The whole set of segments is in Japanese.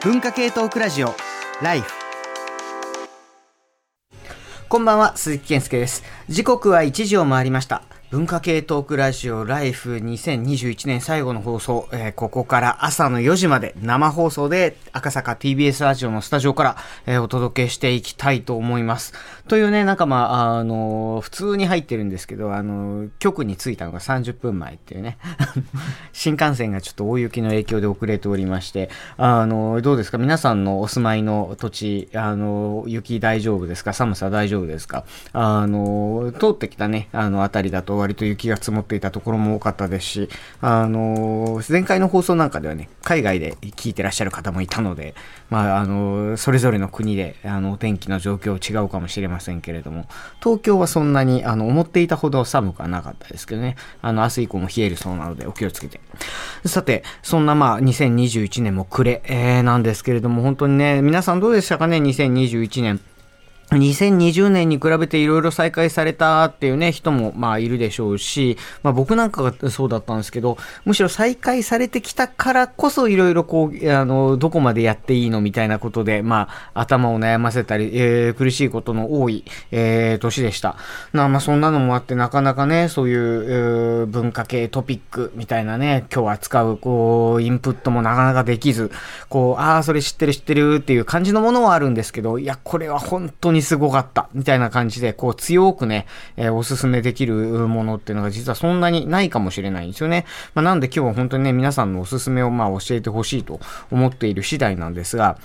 文化系トークラジオライフこんばんは鈴木健介です。時刻は1時を回りました。文化系トークラジオライフ2021年最後の放送、えー、ここから朝の4時まで生放送で赤坂 TBS ラジオのスタジオから、えー、お届けしていきたいと思います。というね、なんかまあ、あのー、普通に入ってるんですけど、あのー、局に着いたのが30分前っていうね、新幹線がちょっと大雪の影響で遅れておりまして、あのどうですか？皆さんのお住まいの土地、あの雪大丈夫ですか？寒さ大丈夫ですか？あの通ってきたね、あの辺りだと割と雪が積もっていたところも多かったですし、あの前回の放送なんかではね、海外で聞いてらっしゃる方もいたので、まあ、あのそれぞれの国であのお天気の状況違うかもしれませんけれども、東京はそんなにあの思っていたほど寒くはなかったですけどね、あの明日以降も冷えるそうなのでお気をつけて。さて、そんなまあ2021年も暮れ、えー、なんですけれども、本当にね、皆さんどうでしたかね、2021年。2020年に比べていろいろ再開されたっていうね、人もまあいるでしょうし、まあ僕なんかがそうだったんですけど、むしろ再開されてきたからこそいろいろこう、あの、どこまでやっていいのみたいなことで、まあ頭を悩ませたり、えー、苦しいことの多い、えー、年でした。なまあそんなのもあってなかなかね、そういう、えー、文化系トピックみたいなね、今日扱う、こう、インプットもなかなかできず、こう、ああ、それ知ってる知ってるっていう感じのものはあるんですけど、いや、これは本当ににすごかった、みたいな感じで、こう強くね、えー、おすすめできるものっていうのが実はそんなにないかもしれないんですよね。まあ、なんで今日は本当にね、皆さんのおすすめをまあ教えてほしいと思っている次第なんですが、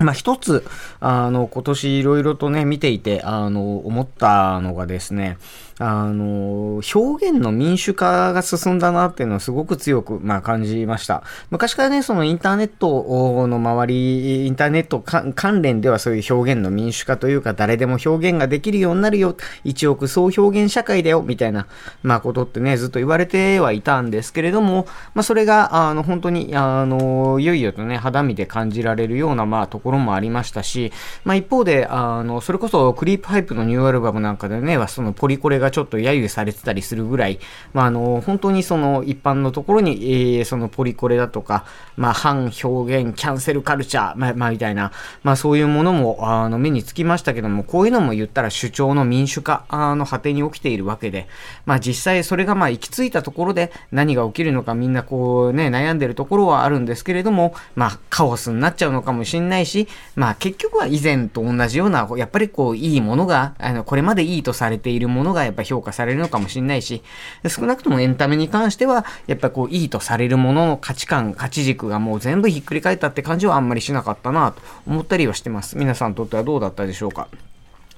まあ、一つ、あの、今年いろいろとね、見ていて、あの、思ったのがですね、あの、表現の民主化が進んだなっていうのはすごく強く、まあ、感じました。昔からね、そのインターネットの周り、インターネット関連ではそういう表現の民主化というか、誰でも表現ができるようになるよ、一億総表現社会だよ、みたいな、まあ、ことってね、ずっと言われてはいたんですけれども、まあ、それが、あの、本当に、あの、いよいよとね、肌身で感じられるような、まあ、ところころもありましたし、まあ、一方で、あの、それこそ、クリープハイプのニューアルバムなんかでね、そのポリコレがちょっと揶揄されてたりするぐらい、まあ、あの、本当にその一般のところに、えー、そのポリコレだとか、まあ、反表現、キャンセルカルチャー、まあ、まあ、みたいな、まあ、そういうものも、あの、目につきましたけども、こういうのも言ったら主張の民主化の果てに起きているわけで、まあ、実際それがまあ、行き着いたところで何が起きるのかみんなこうね、悩んでるところはあるんですけれども、まあ、カオスになっちゃうのかもしれないし、まあ、結局は以前と同じような、やっぱりこう、いいものが、あの、これまでいいとされているものがやっぱ評価されるのかもしれないし、少なくともエンタメに関しては、やっぱこう、いいとされるものの価値観、価値軸がもう全部ひっくり返ったって感じはあんまりしなかったなと思ったりはしてます。皆さんにとってはどうだったでしょうか？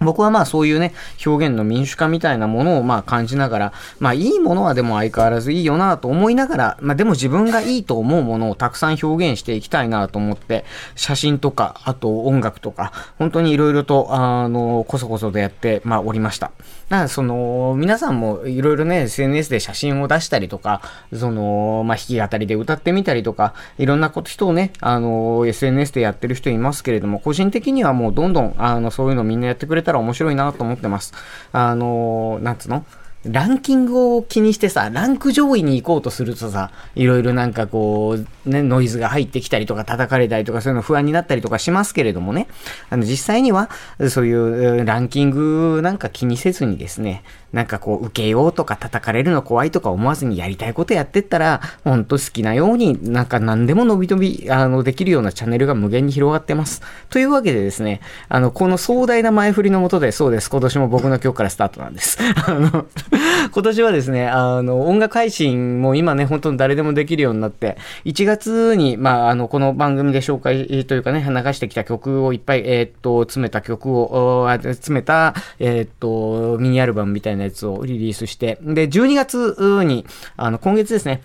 僕はまあそういうね、表現の民主化みたいなものをまあ感じながら、まあいいものはでも相変わらずいいよなと思いながら、まあでも自分がいいと思うものをたくさん表現していきたいなと思って、写真とか、あと音楽とか、本当に色々と、あの、こそこそでやって、まあおりました。なその、皆さんもいろいろね、SNS で写真を出したりとか、その、まあ弾き語りで歌ってみたりとか、いろんなこと、人をね、あの、SNS でやってる人いますけれども、個人的にはもうどんどん、あの、そういうのみんなやってくれたら面白いなと思ってます。あの、なんつうの？ランキングを気にしてさ、ランク上位に行こうとするとさ、いろいろなんかこう、ね、ノイズが入ってきたりとか叩かれたりとかそういうの不安になったりとかしますけれどもね、あの実際にはそういうランキングなんか気にせずにですね、なんかこう、受けようとか叩かれるの怖いとか思わずにやりたいことやってったら、ほんと好きなようになんか何でも伸び伸び、あの、できるようなチャンネルが無限に広がってます。というわけでですね、あの、この壮大な前振りのもとで、そうです。今年も僕の今日からスタートなんです。あの、今年はですね、あの、音楽配信も今ね、本当に誰でもできるようになって、1月に、まあ、あの、この番組で紹介というかね、流してきた曲をいっぱい、えー、っと、詰めた曲を、詰めた、えー、っと、ミニアルバムみたいなやつをリリースして、で、12月に、あの、今月ですね、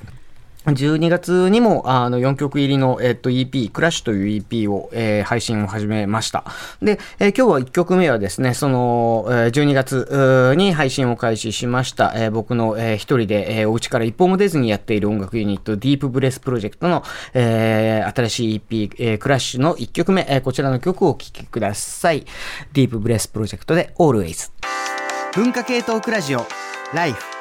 12月にもあの4曲入りの、えっと、EP、クラッシュという EP を、えー、配信を始めました。で、えー、今日は1曲目はですね、その、えー、12月に配信を開始しました、えー、僕の、えー、一人で、えー、お家から一歩も出ずにやっている音楽ユニット、ディープブレスプロジェクトの、えー、新しい EP、えー、クラッシュの1曲目、えー、こちらの曲をお聴きください。ディープブレスプロジェクトで Always。文化系トークラジオ、ライフ。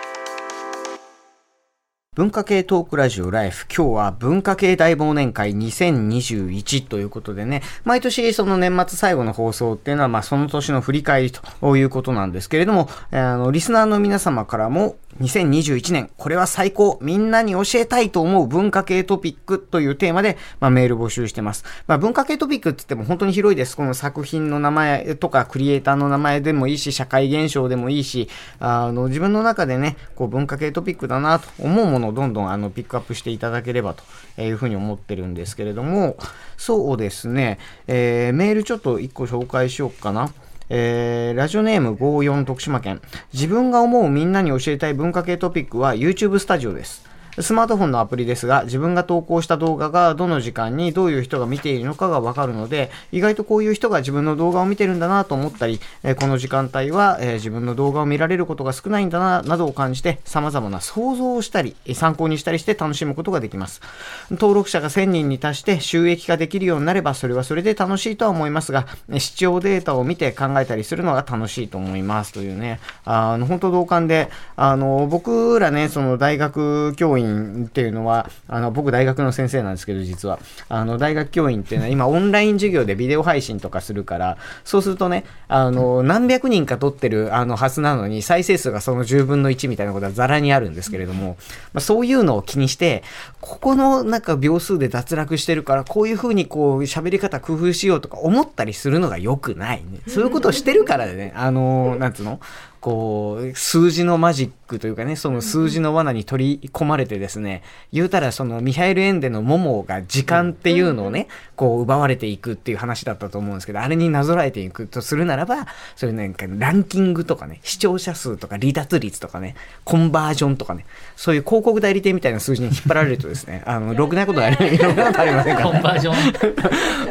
文化系トークラジオライフ。今日は文化系大忘年会2021ということでね、毎年その年末最後の放送っていうのは、まあその年の振り返りということなんですけれども、あの、リスナーの皆様からも、2021年、これは最高、みんなに教えたいと思う文化系トピックというテーマで、まあ、メール募集してます。まあ、文化系トピックって言っても本当に広いです。この作品の名前とか、クリエイターの名前でもいいし、社会現象でもいいし、あの、自分の中でね、こう文化系トピックだなと思うものをどんどんあのピックアップしていただければというふうに思ってるんですけれども、そうですね、えー、メールちょっと1個紹介しようかな。えー、ラジオネーム54徳島県。自分が思うみんなに教えたい文化系トピックは YouTube スタジオです。スマートフォンのアプリですが、自分が投稿した動画がどの時間にどういう人が見ているのかがわかるので、意外とこういう人が自分の動画を見てるんだなと思ったり、えこの時間帯は、え自分の動画を見られることが少ないんだな、などを感じて、様々な想像をしたり、参考にしたりして楽しむことができます。登録者が1000人に達して収益化できるようになれば、それはそれで楽しいとは思いますが、視聴データを見て考えたりするのが楽しいと思いますというね、あの、本当同感で、あの、僕らね、その大学教員っていうのは、あの、僕大学の先生なんですけど、実は。あの、大学教員っていうのは今オンライン授業でビデオ配信とかするから、そうするとね、あの、何百人か撮ってるあのはずなのに、再生数がその10分の1みたいなことはザラにあるんですけれども、まあ、そういうのを気にして、ここのなんか秒数で脱落してるから、こういう風にこう喋り方工夫しようとか思ったりするのが良くないね。そういうことをしてるからね、あの、なんつうの？こう、数字のマジックというかね、その数字の罠に取り込まれてですね、言うたらそのミハイル・エンデのモモが時間っていうのをね、こう奪われていくっていう話だったと思うんですけど、あれになぞらえていくとするならば、そういうなんかランキングとかね、視聴者数とか離脱率とかね、コンバージョンとかね、そういう広告代理店みたいな数字に引っ張られるとですね、あの、ろくなことあり、ろくなことありませんから、コンバージョ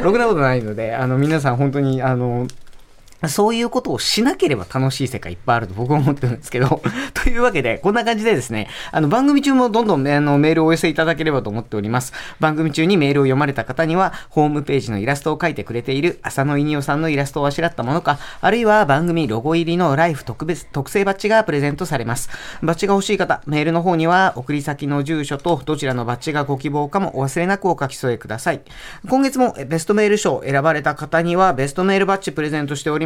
ン？ろくなことないので、あの、皆さん本当に、あの、そういうことをしなければ楽しい世界いっぱいあると僕は思ってるんですけど、というわけで、こんな感じでですね、あの、番組中もどんどんあのメールをお寄せいただければと思っております。番組中にメールを読まれた方には、ホームページのイラストを描いてくれている浅野稲夫さんのイラストをあしらったものか、あるいは番組ロゴ入りのライフ特別、特製バッジがプレゼントされます。バッジが欲しい方、メールの方には、送り先の住所とどちらのバッジがご希望かもお忘れなくお書き添えください。今月もベストメール賞選ばれた方には、ベストメールバッジプレゼントしております。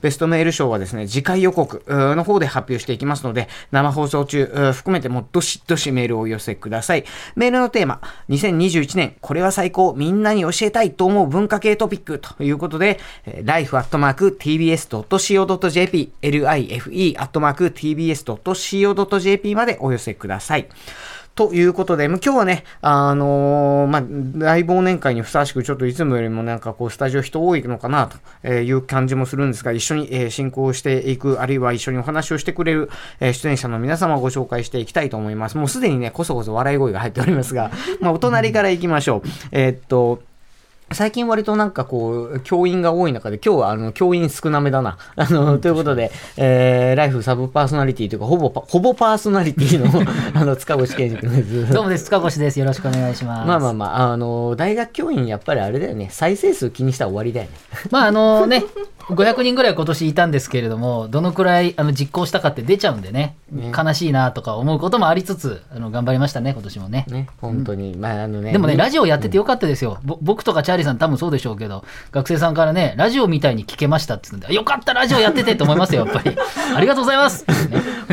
ベストメール賞はですね、次回予告の方で発表していきますので、生放送中含めてもどしどしメールをお寄せください。メールのテーマ、2021年、これは最高、みんなに教えたいと思う文化系トピックということで、life.tbs.co.jp、life.tbs.co.jp までお寄せください。ということで、今日はね、あのー、まあ、大忘年会にふさわしく、ちょっといつもよりもなんかこう、スタジオ人多いのかなという感じもするんですが、一緒に、え進行していく、あるいは一緒にお話をしてくれる、え出演者の皆様をご紹介していきたいと思います。もうすでにね、こそこそ笑い声が入っておりますが、まあ、お隣から行きましょう。え、っと、最近割となんかこう、教員が多い中で、今日はあの、教員少なめだな。あの、ということで、えー、ライフサブパーソナリティというか、ほぼ、ほぼパーソナリティの、あの、塚越健二君です。どうもです、塚越です。よろしくお願いします。まあまあまあ、あの、大学教員やっぱりあれだよね、再生数気にしたら終わりだよね。まああのね、500人ぐらい今年いたんですけれども、どのくらいあの実行したかって出ちゃうんでね、ね悲しいなとか思うこともありつつ、あの頑張りましたね、今年もね。ね、本当に。うん、まああのね。でもね、ラジオやっててよかったですよ。うん、僕とかチャーリーさん多分そうでしょうけど、学生さんからね、ラジオみたいに聞けましたって言うんで、よかった、ラジオやっててって思いますよ、やっぱり。ありがとうございます。ね、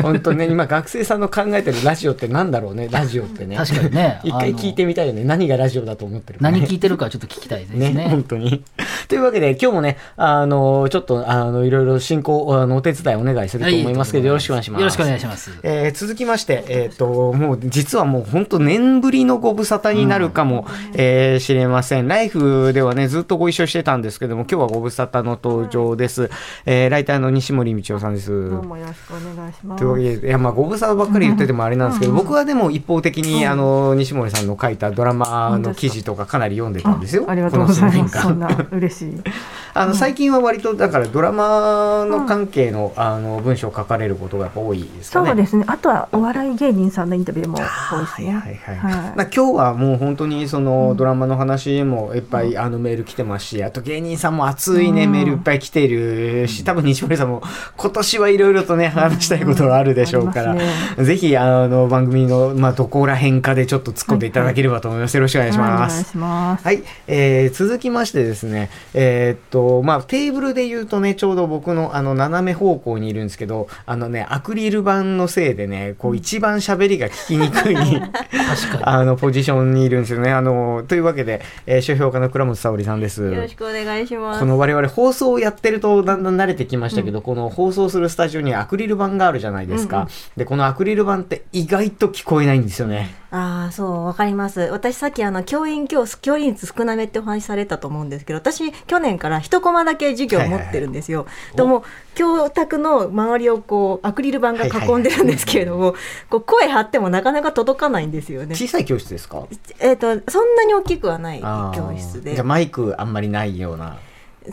本当ね、今学生さんの考えてるラジオってなんだろうね、ラジオってね。確かにね。一回聞いてみたいよね。何がラジオだと思ってる、ね、何聞いてるかちょっと聞きたいですね。ね本当に。というわけで、今日もね、あの、ちょっと、あの、いろいろ進行、あの、お手伝いお願いすると思いますけど、よろしくお願いします。よろしくお願いします。えー、続きまして、えっ、ー、と、もう、実はもう本当年ぶりのご無沙汰になるかも、うん、えー、知れません。ライフではね、ずっとご一緒してたんですけども、今日はご無沙汰の登場です。はい、えー、ライターの西森道夫さんです。どうもよろしくお願いします。というわけで、いや、まあ、ご無沙汰ばっかり言っててもあれなんですけど、僕はでも一方的に、あの、西森さんの書いたドラマの記事とかかなり読んでたんですよ。ありがとうございます。そんな嬉しい。あの最近は割とだからドラマの関係の,、あの文章を書かれることがやっぱ多いですかね。そうですね。あとはお笑い芸人さんのインタビューも多いですね。はいはいはい。まあ今日はもう本当にそのドラマの話もいっぱいあのメール来てますし、あと芸人さんも熱いねメールいっぱい来ているし、多分西森さんも今年はいろいろとね話したいことがあるでしょうから、ぜひあの番組のまあどこら辺かでちょっと突っ込んでいただければと思います。よろしくお願いします。お願いします。はい、えー、続きましてですね、えー、っとまあテーブルで言うとねちょうど僕のあの斜め方向にいるんですけど、あのねアクリル板のせいでねこう一番喋りが聞きにくい あのポジションにいるんですよね。あのというわけで、えー、書評家の倉本沙織さんです。よろしくお願いします。この我々放送をやってるとだんだん慣れてきましたけど、うん、この放送するスタジオにアクリル板があるじゃないですか。うんうん、でこのアクリル板って意外と聞こえないんですよね。ああ、そう、わかります。私さっきあの、教員教、教員率少なめってお話しされたと思うんですけど、私、去年から一コマだけ授業を持ってるんですよ。でも、教託の周りをこう、アクリル板が囲んでるんですけれども、こう、声張ってもなかなか届かないんですよね。小さい教室ですか？えっ、ー、と、そんなに大きくはない教室で。じゃマイクあんまりないような。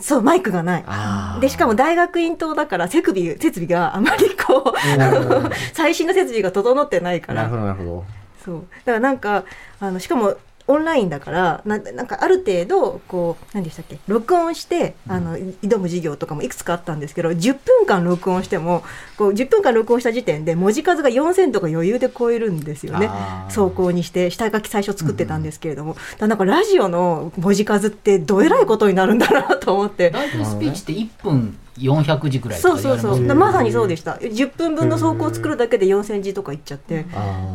そう、マイクがない。で、しかも大学院棟だから設備、設備があまりこう、最新の設備が整ってないから。なるほど、なるほど。そう。だからなんかあのしかもオンラインだからななんかある程度こう何でしたっけ録音してあの挑む授業とかもいくつかあったんですけど10分間録音してもこう10分間録音した時点で文字数が4000とか余裕で超えるんですよね。走行にして下書き最初作ってたんですけれども、うん。うん、なんかラジオの文字数ってどえらいことになるんだなと思って。ライブスピーチって1分400字ぐらいそうそうそう。まさにそうでした。10分分の走行を作るだけで4000字とかいっちゃって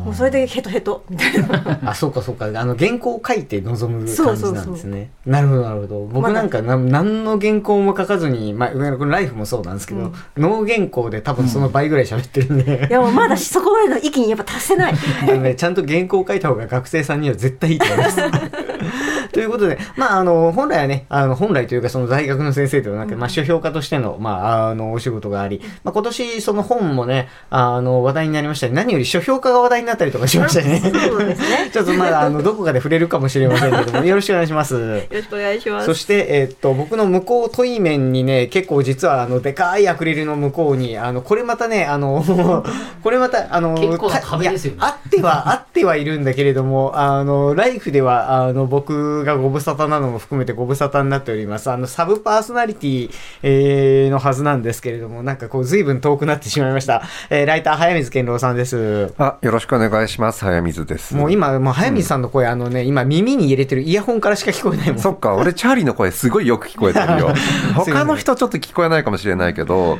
もうそれでヘトヘトみたいな。あそうかそうか。あの原稿を書いて臨む感じなんですね。なるほどなるほど。僕なんか何の原稿も書かずに、まあ、このライフもそうなんですけど、うん、ノー原稿で多分その倍ぐらい喋ってるんで、うん、いやもうまだそこまでの域にやっぱ達せない。あの、ね、ちゃんと原稿を書いた方が学生さんには絶対いいと思います。ということで、まあ、あの、本来はね、あの、本来というか、その大学の先生ではなく、まあ、書評家としての、まあ、あの、お仕事があり、まあ、今年、その本もね、あの、話題になりましたり、何より書評家が話題になったりとかしましたね。そうですね。ちょっとまだ、あの、どこかで触れるかもしれませんけども、よろしくお願いします。よろしくお願いします。そして、えー、っと、僕の向こう問い面にね、結構実は、あの、でかいアクリルの向こうに、あの、これまたね、あの、これまた、あの、結構壁ですよね。あっては、あってはいるんだけれども、あの、ライフでは、あの、僕がご無沙汰なのも含めてご無沙汰になっております。あの、サブパーソナリティ、えー、のはずなんですけれども、なんかこう、随分遠くなってしまいました。えー、ライター、早水健郎さんです。あ、よろしくお願いします。早水です。もう今、もう早水さんの声、うん、あのね、今耳に入れてるイヤホンからしか聞こえないもん。そっか、俺、チャーリーの声すごいよく聞こえてるよ。他の人ちょっと聞こえないかもしれないけど、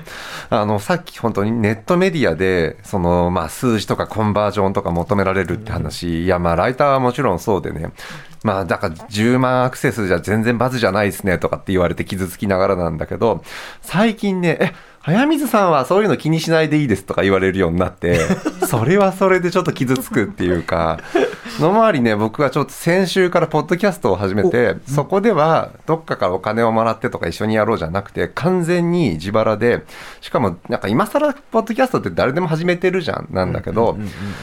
あの、さっき本当にネットメディアで、その、まあ、数字とかコンバージョンとか求められるって話、うん、いや、まあ、ライターはもちろんそうでね、まあ、だから10万アクセスじゃ全然バズじゃないですねとかって言われて傷つきながらなんだけど、最近ね、え、早水さんはそういうの気にしないでいいですとか言われるようになって、それはそれでちょっと傷つくっていうか、の周りね、僕はちょっと先週からポッドキャストを始めて、そこではどっかからお金をもらってとか一緒にやろうじゃなくて、完全に自腹で、しかもなんか今更ポッドキャストって誰でも始めてるじゃん、なんだけど、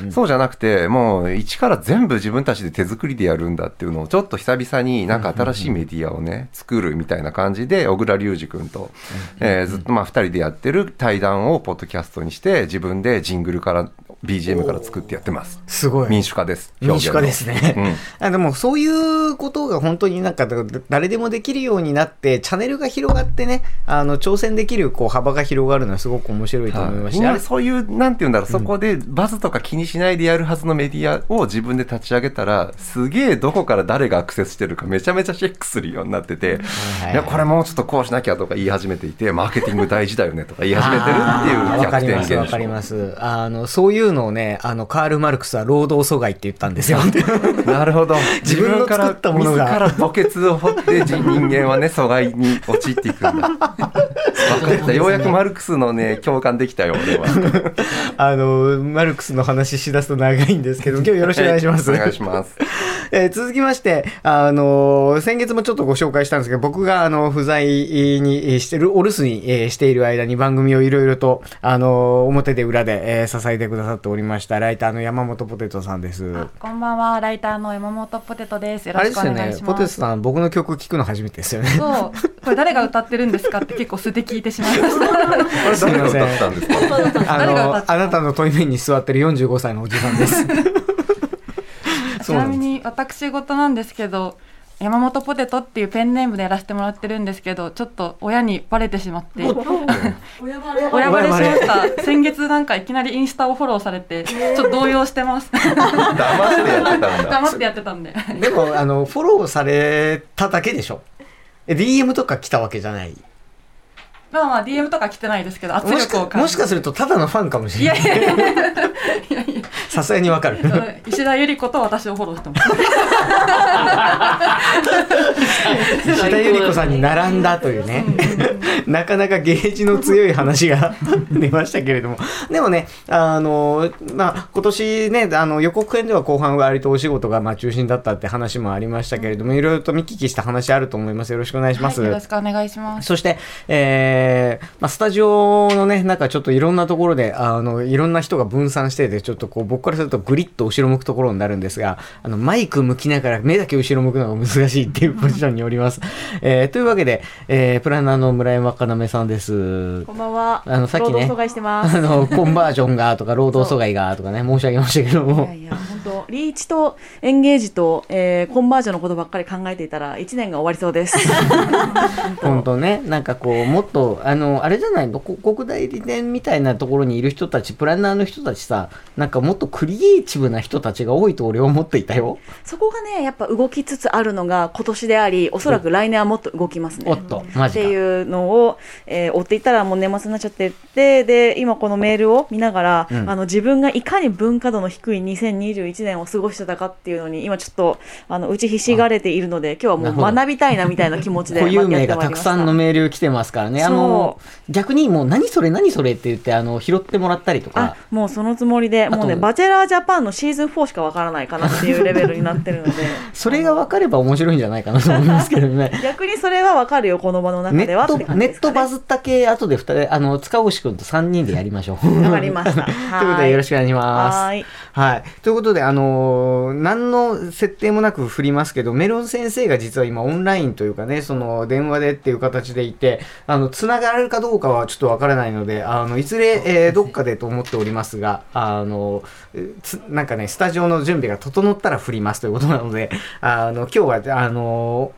そうじゃなくて、もう一から全部自分たちで手作りでやるんだっていうのをちょっと久々になんか新しいメディアをね、作るみたいな感じで、小倉隆二君と、えー、ずっとまあ二人でややってる対談をポッドキャストにして自分でジングルから BGM から作ってやってます。すごい。民主化です。民主化ですね。うん、あでもそういうことが本当になんか誰でもできるようになって、チャンネルが広がってね、あの挑戦できるこう幅が広がるのはすごく面白いと思いました、はい、そういう、なんていうんだろう、そこでバズとか気にしないでやるはずのメディアを自分で立ち上げたら、すげえどこから誰がアクセスしてるかめちゃめちゃチェックするようになってて、いや、これもうちょっとこうしなきゃとか言い始めていて、マーケティング大事だよねとか言い始めてるっていう逆転現象。わかります、わかります。あの、そういうのをね、あの、カール・マルクスは労働阻害って言ったんですよ。なるほど。自分の作ったものが。自ら墓穴を掘って人間はね、阻害に陥っていくんだ。分かった。ようやくマルクスのね、共感できたよ、俺は。あの、マルクスの話しだすと長いんですけど、今日よろしくお願いします。お願いします。えー、続きまして、あの、先月もちょっとご紹介したんですけど、僕があの不在にしてる、お留守に、えー、している間に番組をいろいろと、あの、表で裏で、えー、支えてくださっっておりましたライターの山本ポテトさんですあこんばんは、ライターの山本ポテトです。よろしくお願いします。テトさん僕の曲聞くの初めてですよねそう、これ誰が歌ってるんですかって 結構素で聞いてしまいました。あれ誰が歌ったんですか？あ誰が歌っての？あなたの対面に座ってる45歳のおじさんです ちなみに私事なんですけど、山本ポテトっていうペンネームでやらせてもらってるんですけど、ちょっっと親にバレてしまって、親バレ。しました。先月なんかいきなりインスタをフォローされて、ちょっと動揺してます。騙してやってたんだ。黙ってやってたんで。でもあのフォローされただけでしょ。え DM とか来たわけじゃないまあまあ DM とか来てないですけど、圧もしか力を感じもしかするとただのファンかもしいれない。やいやいやいやいや。さすがにわかる。うん石田ゆり子と私をフォローしてます。石田ゆり子さんに並んだというね。なかなかゲージの強い話が出ましたけれども。でもねあの、まあ、今年ねあの予告編では後半割とお仕事がまあ中心だったって話もありましたけれどもいろいろと見聞きした話あると思います。よろしくお願いします、はい、よろしくお願いします。そして、えーまあ、スタジオのね、なんかちょっといろんなところで、あの、いろんな人が分散してて、ちょっとこう、僕からするとグリッと後ろ向くところになるんですが、あの、マイク向きながら目だけ後ろ向くのが難しいっていうポジションにおります。えーというわけで、えープランナーの村山かなめさんです。こんばんは。あのさっきね労働阻害してます。あの、コンバージョンがとか、労働阻害がとかね、申し上げましたけども いや。いや、本当リーチとエンゲージと、えーコンバージョンのことばっかり考えていたら、1年が終わりそうです。本当ね、なんかこう、もっと、あの、あれじゃないの、こ国代理店みたいなところにいる人たち、プランナーの人たちさ、なんかもっとクリエイティブな人たちが多いと俺は思っていたよ。そこがね、やっぱ動きつつあるのが今年であり、おそらく来年はもっと動きますね。おっと、マジか。っていうのを、えー追っていったらもう年末になっちゃってってで今このメールを見ながら、うんあの自分がいかに文化度の低い2021年を過ごしてたかっていうのに今ちょっとあの打ちひしがれているので今日はもう学びたいなみたいな気持ちで 固有名がたくさんのメール来てますからね。あの、逆にもう何それ何それって言って、あの、拾ってもらったりとか。もうそのつもりでともうねバチェラージャパンのシーズン4しかわからないかなっていうレベルになってるので それが分かれば面白いんじゃないかなと思いますけどね。逆にそれはわかるよこの場の中ネットではネですかねットバズった系、後で二人、あの、塚越くんと3人でやりましょう。わかりました ということでよろしくお願いします。はーいはい。ということで、あのー何の設定もなく振りますけど、メロン先生が実は今オンラインというかね、その電話でっていう形でいて、あの、つながれるかどうかはちょっとわからないので、あの、いずれ、えーどっかでと思っておりますが、あの、なんかね、スタジオの準備が整ったら振りますということなので、あの、今日は、あの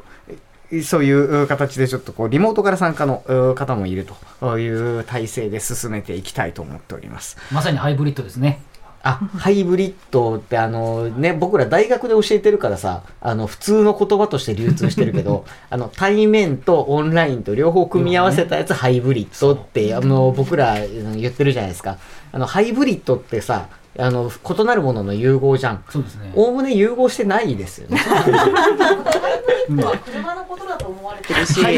そういう形でちょっとこうリモートから参加のう方もいるという体制で進めていきたいと思っております。まさにハイブリッドですね。あ、ハイブリッドってあのね、僕ら大学で教えてるからさ、あの普通の言葉として流通してるけど、あの対面とオンラインと両方組み合わせたやつハイブリッドって、あの僕らうん言ってるじゃないですか。あのハイブリッドってさ、あの異なるものの融合じゃん。そうですね。おおむね融合してないですよね。車のことだと思われてるし、あ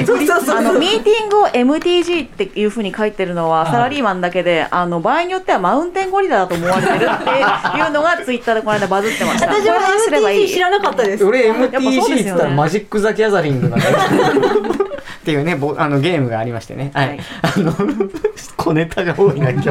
のミーティングを MTG っていうふうに書いてるのはサラリーマンだけで、あの場合によってはマウンテンゴリラだと思われてるっていうのがツイッターでこの間バズってました。私も MTG い知らなかったです。俺 MTG よねって言ったらマジック・ザ・ギャザリングなんだよ っていうねぼあのゲームがありましてねはい、はいあの 小ネタが多いな今日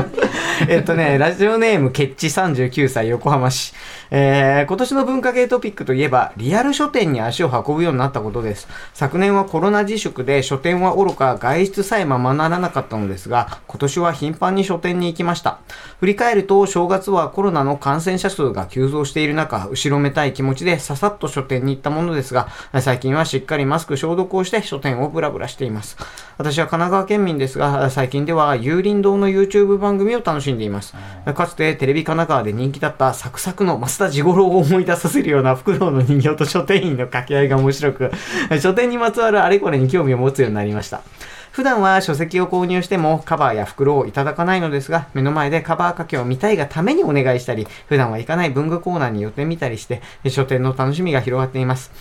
えっとねラジオネームケッチ39歳横浜市。えー今年の文化系トピックといえばリアル書店に足を運ぶようになったことです。昨年はコロナ自粛で書店は愚か外出さえままならなかったのですが今年は頻繁に書店に行きました。振り返ると正月はコロナの感染者数が急増している中後ろめたい気持ちでささっと書店に行ったものですが最近はしっかりマスク消毒をして書店をブラブラしています。私は神奈川県民ですが最近では有林堂の YouTube 番組を楽しんでいます。かつてテレビ神奈川で人気だったサクサクの増田した地頃を思い出させるようなフクロウの人形と書店員の掛け合いが面白く書店にまつわるあれこれに興味を持つようになりました。普段は書籍を購入してもカバーや袋をいただかないのですが、目の前でカバー掛けを見たいがためにお願いしたり、普段は行かない文具コーナーに寄ってみたりして、書店の楽しみが広がっています。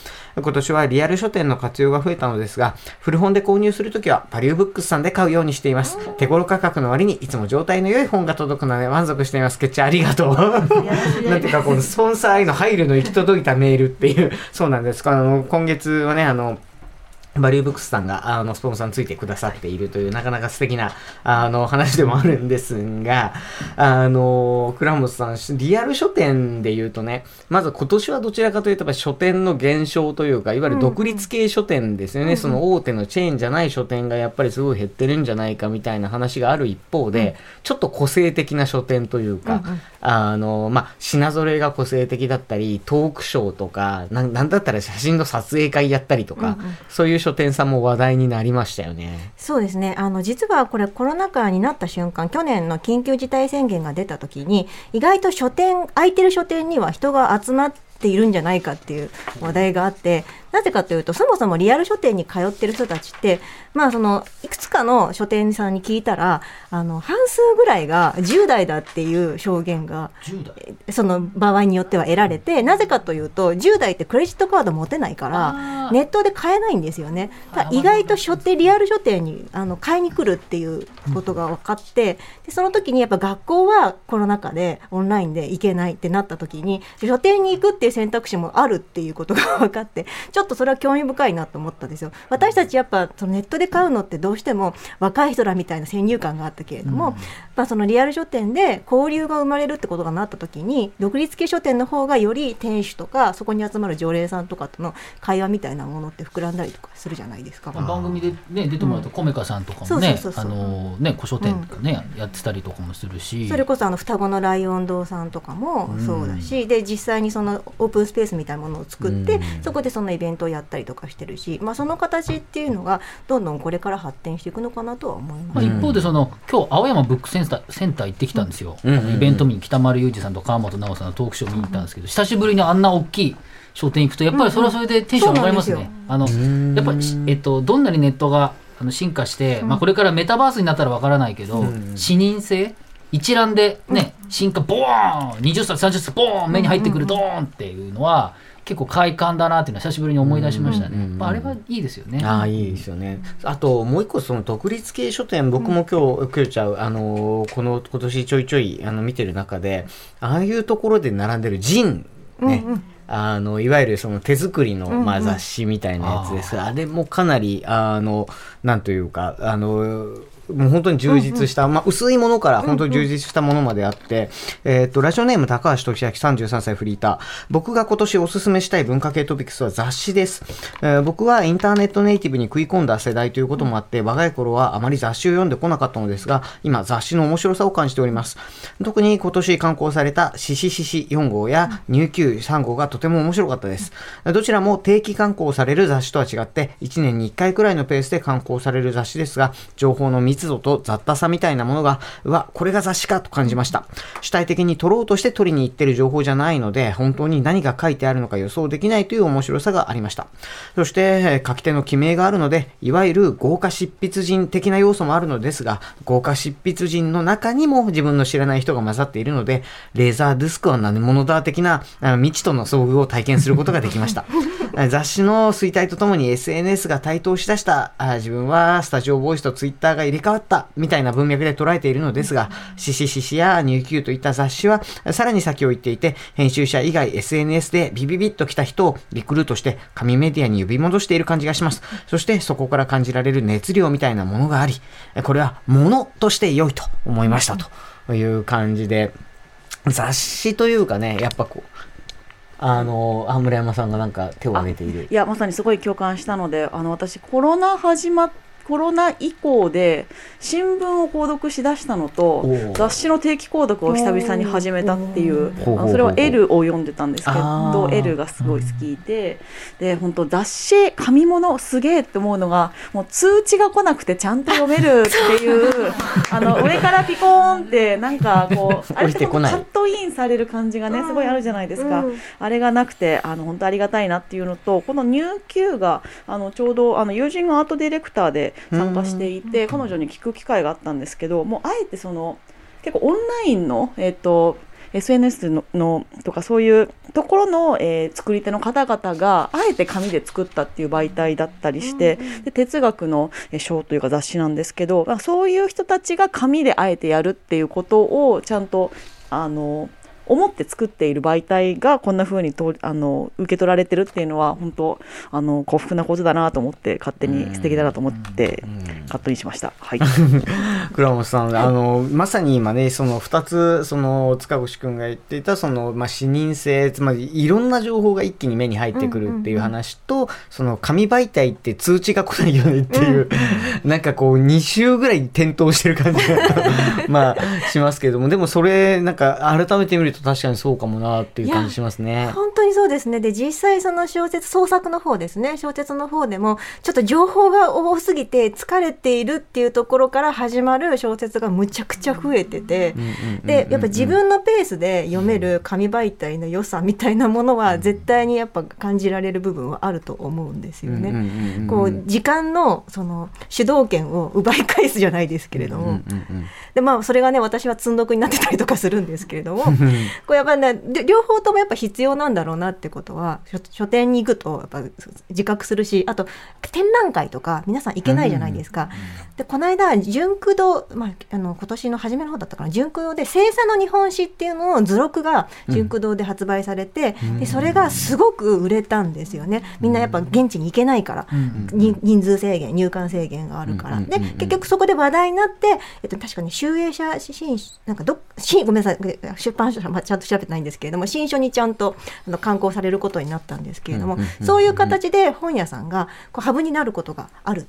今年はリアル書店の活用が増えたのですが、古本で購入するときはバリューブックスさんで買うようにしています。手頃価格の割にいつも状態の良い本が届くので満足しています。ケッチャありがとう。なんていうか、このスポンサーへの配慮の行き届いたメールっていう、そうなんです。あの、今月はね、あの、バリューブックスさんが、あの、スポンサーについてくださっているという、なかなか素敵な、あの、話でもあるんですが、あの、倉本さん、リアル書店で言うとね、まず今年はどちらかというと、書店の減少というか、いわゆる独立系書店ですよね、その大手のチェーンじゃない書店がやっぱりすごい減ってるんじゃないかみたいな話がある一方で、ちょっと個性的な書店というか、あの、まあ、品揃えが個性的だったり、トークショーとか、なんなんだったら写真の撮影会やったりとか、そういう書店さんも話題になりましたよね。そうですねあの実はこれコロナ禍になった瞬間去年の緊急事態宣言が出た時に意外と書店空いてる書店には人が集まっているんじゃないかっていう話題があってなぜかというとそもそもリアル書店に通ってる人たちってまあそのいくつかの書店さんに聞いたらあの半数ぐらいが10代だっていう証言が10代？その場合によっては得られてなぜかというと10代ってクレジットカード持てないからネットで買えないんですよね。意外と書店リアル書店にあの買いに来るっていうことが分かってでその時にやっぱ学校はコロナ禍でオンラインで行けないってなった時に書店に行くっていう選択肢もあるっていうことが分かってちょっとそれは興味深いなと思ったんですよ。私たちやっぱそのネットで買うのってどうしても若い人らみたいな先入観があったけれども、まあ、そのリアル書店で交流が生まれるってことがなった時に独立系書店の方がより店主とかそこに集まる常連さんとかとの会話みたいなものって膨らんだりとかするじゃないですか。まあ番組で、ね、出てもらったコメカさんとかそうもねそうそうそうあのね古書店とかね、やってたりとかもするし。それこそあの双子のライオン堂さんとかもそうだし、で実際にそのオープンスペースみたいなものを作って、うん。そこでそのイベントをやったりとかしてるし、まあ、その形っていうのがどんどんこれから発展していくのかなとは思います。まあ、一方でその今日青山ブックセンターセンター行ってきたんですよ、うんあのイベント見に北丸裕二さんと川本直さんのトークショー見に行ったんですけど久しぶりにあんな大きい商店行くとやっぱりそれはそれでテンション上がりますね。そうあのやっぱり、えっと、どんなにネットがあの進化して、まあ、これからメタバースになったらわからないけど、視認性一覧でね、進化ボーン20歳30歳ボーン目に入ってくるドーンっていうのは結構快感だなっていうのは久しぶりに思い出しましたね。うんうんうんあれはいいですよね。ああ、いいですよね。あと、もう一個、その独立系書店、僕も今日、くよちゃう、あのーこの、今年ちょいちょい、あの、見てる中で、ああいうところで並んでるジン、ね。あの、いわゆるその手作りの、まあ、雑誌みたいなやつです。あれもかなり、あの、なんというか、あの、もう本当に充実した、まあ、薄いものから本当に充実したものまであって、えっ、と、ラジオネーム高橋俊明33歳フリーター。僕が今年おすすめしたい文化系トピックスは雑誌です。えー僕はインターネットネイティブに食い込んだ世代ということもあって、若い頃はあまり雑誌を読んでこなかったのですが、今雑誌の面白さを感じております。特に今年刊行されたシシシシ4号や入級3号がとても面白かったです。どちらも定期刊行される雑誌とは違って、1年に1回くらいのペースで刊行される雑誌ですが、情報の密度と雑多さみたいなものが、うわ、これが雑誌かと感じました。主体的に取ろうとして取りに行ってる情報じゃないので、本当に何が書いてあるのか予想できないという面白さがありました。そして、書き手の記名があるので、いわゆる豪華執筆人的な要素もあるのですが、豪華執筆人の中にも自分の知らない人が混ざっているので、レーザーディスクは何者だ的な未知との遭遇を体験することができました。え ー雑誌の衰退とともに SNS が台頭しだした、あー自分はスタジオボイスとツイッターが入れ替わったみたいな文脈で捉えているのですが、シシシシやニューキューといった雑誌はさらに先を言っていて、編集者以外 SNS でビビビッと来た人をリクルートして紙メディアに呼び戻している感じがします。そしてそこから感じられる熱量みたいなものがあり、これはものとして良いと思いましたという感じで、雑誌というかね、やっぱこう、あの、あ村山さんがなんか手を挙げている。いやまさにすごい共感したのであの私コロナ始まっコロナ以降で新聞を購読しだしたのと雑誌の定期購読を久々に始めたっていうあのそれは L を読んでたんですけあどー。L がすごい好きでで本当雑誌紙物すげえって思うのがもう通知が来なくてちゃんと読めるっていう あの上からピコーンってなんかこうあれってカットインされる感じがねすごいあるじゃないですか。あれがなくてあの本当ありがたいなっていうのとこの入級があのちょうどあの友人がアートディレクターで参加していて彼女に聞く機会があったんですけどもうあえてその結構オンラインの、えっと SNS ののとかそういうところの、えー作り手の方々があえて紙で作ったっていう媒体だったりして、で哲学のえー書というか雑誌なんですけどまあそういう人たちが紙であえてやるっていうことをちゃんとあの思って作っている媒体がこんな風にとあの受け取られてるっていうのは本当あの幸福なことだなと思って勝手に素敵だなと思ってカットにしました。はい。倉本さん、あのまさに今ねその2つその塚越君が言っていたそのまあ視認性つまりいろんな情報が一気に目に入ってくるっていう話と、その紙媒体って通知が来ないよねっていう、なんかこう2週ぐらい転倒してる感じが まあしますけどもでもそれなんか改めて見ると確かにそうかもなっていう感じしますね。本当にそうですねで実際その小説創作の方ですね小説の方でもちょっと情報が多すぎて疲れているっていうところから始まる小説がむちゃくちゃ増えててでやっぱ自分のペースで読める紙媒体の良さみたいなものは絶対にやっぱ感じられる部分はあると思うんですよね。こう時間のその主導権を奪い返すじゃないですけれども、でまあそれがね私は積んどくになってたりとかするんですけれどもこれやっぱね両方ともやっぱ必要なんだろうなってことは書店に行くとやっぱ自覚するしあと展覧会とか皆さん行けないじゃないですか。でこの間純駆動、まあ、あの今年の初めの方だったかな純駆動で「星座の日本史」っていうのを図録が純駆動で発売されて、うん、でそれがすごく売れたんですよね。みんなやっぱ現地に行けないから、うん、人数制限入館制限があるから。で結局そこで話題になって、えっと、確かに集英社新なんかど新ごめんなさい出版社はちゃんと調べてないんですけれども新書にちゃんとあの刊行されることになったんですけれども、そういう形で本屋さんがこうハブになることがある。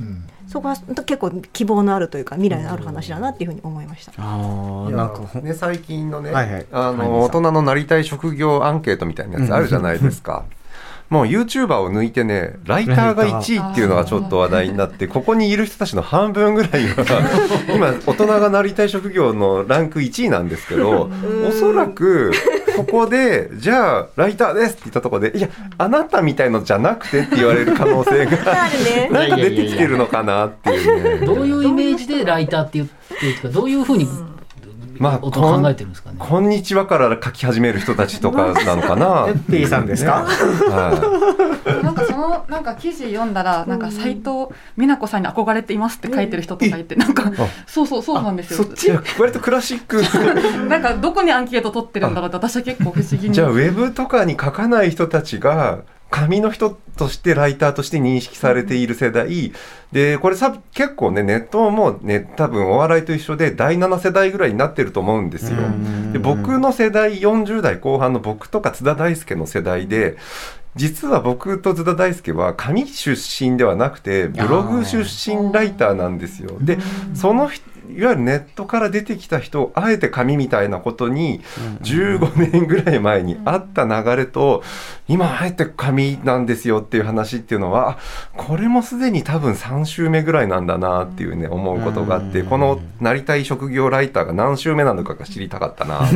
うん、そこは結構希望のあるというか未来のある話だなっていうふうに思いました。あなんかね最近のね、はいはい、あの大人のなりたい職業アンケートみたいなやつあるじゃないですか。もう YouTuber を抜いてね、ライターが1位っていうのがちょっと話題になって、ここにいる人たちの半分ぐらいは、今、大人がなりたい職業のランク1位なんですけど、おそらく、ここで、じゃあ、ライターですって言ったところで、いや、あなたみたいのじゃなくてって言われる可能性が、なんか出てきてるのかなっていうね。どういうイメージでライターって言ってるか、どういうふうにまあ、考えてるんですかね。こんにちはから書き始める人たちとか なのかな。ピーさんですか？はい。なんかそのなんか記事読んだらなんか斉藤美奈子さんに憧れていますって書いてる人とかいてなんかそうそうそうなんですよ。そっち？割とクラシック。なんかどこにアンケート取ってるんだろうって私は結構不思議に。じゃあウェブとかに書かない人たちが紙の人としてライターとして認識されている世代、で、これさ、結構ね、ネットもね、多分お笑いと一緒で第7世代ぐらいになってると思うんですよ。で、僕の世代、40代後半の僕とか津田大介の世代で、実は僕と津田大介は紙出身ではなくて、ブログ出身ライターなんですよ。で、その人、いわゆるネットから出てきた人あえて紙みたいなことに15年ぐらい前にあった流れと今あえて紙なんですよっていう話っていうのはこれもすでに多分3週目ぐらいなんだなっていうね思うことがあってこのなりたい職業ライターが何週目なのかが知りたかったな。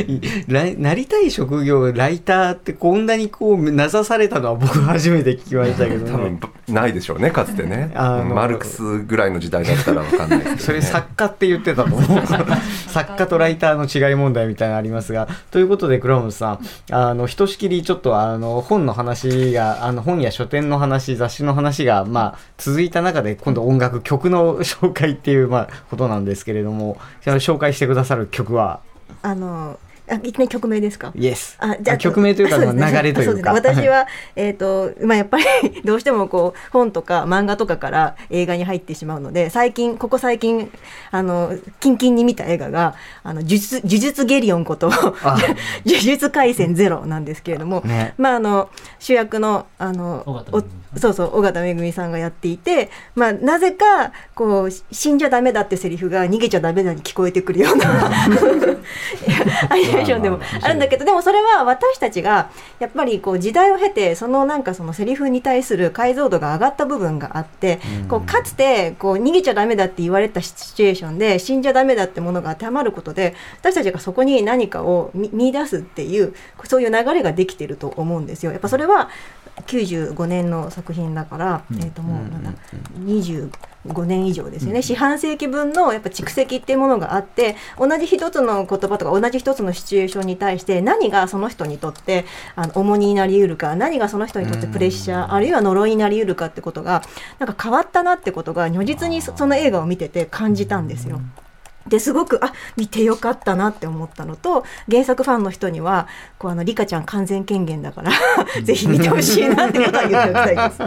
なりたい職業ライターってこんなにこう名指されたのは僕初めて聞きましたけど、ね、多分ないでしょうねかつてね。マルクスぐらいの時代だったら分かんないですけど、ね、それ作家って言ってたと思う。作家とライターの違い問題みたいなのありますが。ということで倉本さん。あのひとしきりちょっとあの本の話があの本や書店の話雑誌の話がまあ続いた中で今度音楽曲の紹介っていうまあことなんですけれども。紹介してくださる曲は？あのあいきなり曲名ですか？イエス。あじゃあ曲名というか、流れというか。私はえっ、とまあやっぱり どうしてもこう本とか漫画とかから映画に入ってしまうので最近ここ最近あのキンキンに見た映画があの呪術呪術ゲリオンこと 呪術廻戦ゼロなんですけれども、ね、まああの主役のあのそうそう尾形めぐみさんがやっていてまあなぜかこう死んじゃダメだってセリフが逃げちゃダメだに聞こえてくるような。ニメーションでもあるんだけどでもそれは私たちがやっぱりこう時代を経てそのなんかそのセリフに対する解像度が上がった部分があってこうかつてこう逃げちゃダメだって言われたシチュエーションで死んじゃダメだってものが当てはまることで私たちがそこに何かを見出すっていうそういう流れができてると思うんですよ。やっぱそれは95年の作品だから、えー、ともうまだ25年以上ですよね、四半世紀分のやっぱ蓄積っていうものがあって同じ一つの言葉とか同じ一つのシチュエーションに対して何がその人にとってあの重荷になりうるか何がその人にとってプレッシャー、あるいは呪いになりうるかってことがなんか変わったなってことが如実にその映画を見てて感じたんですよ。ですごくあ見てよかったなって思ったのと原作ファンの人にはこうあのリカちゃん完全権限だからぜひ見てほしいなってことは言っておきたいです。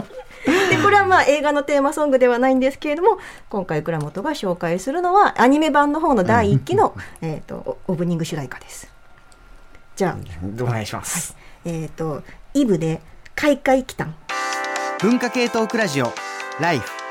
でこれはまあ映画のテーマソングではないんですけれども今回倉本が紹介するのはアニメ版の方の第1期の、えーと、オープニング主題歌です。じゃあお願いします。はい、えっ、ー、とイブで開会期間文化系トークラジオライフ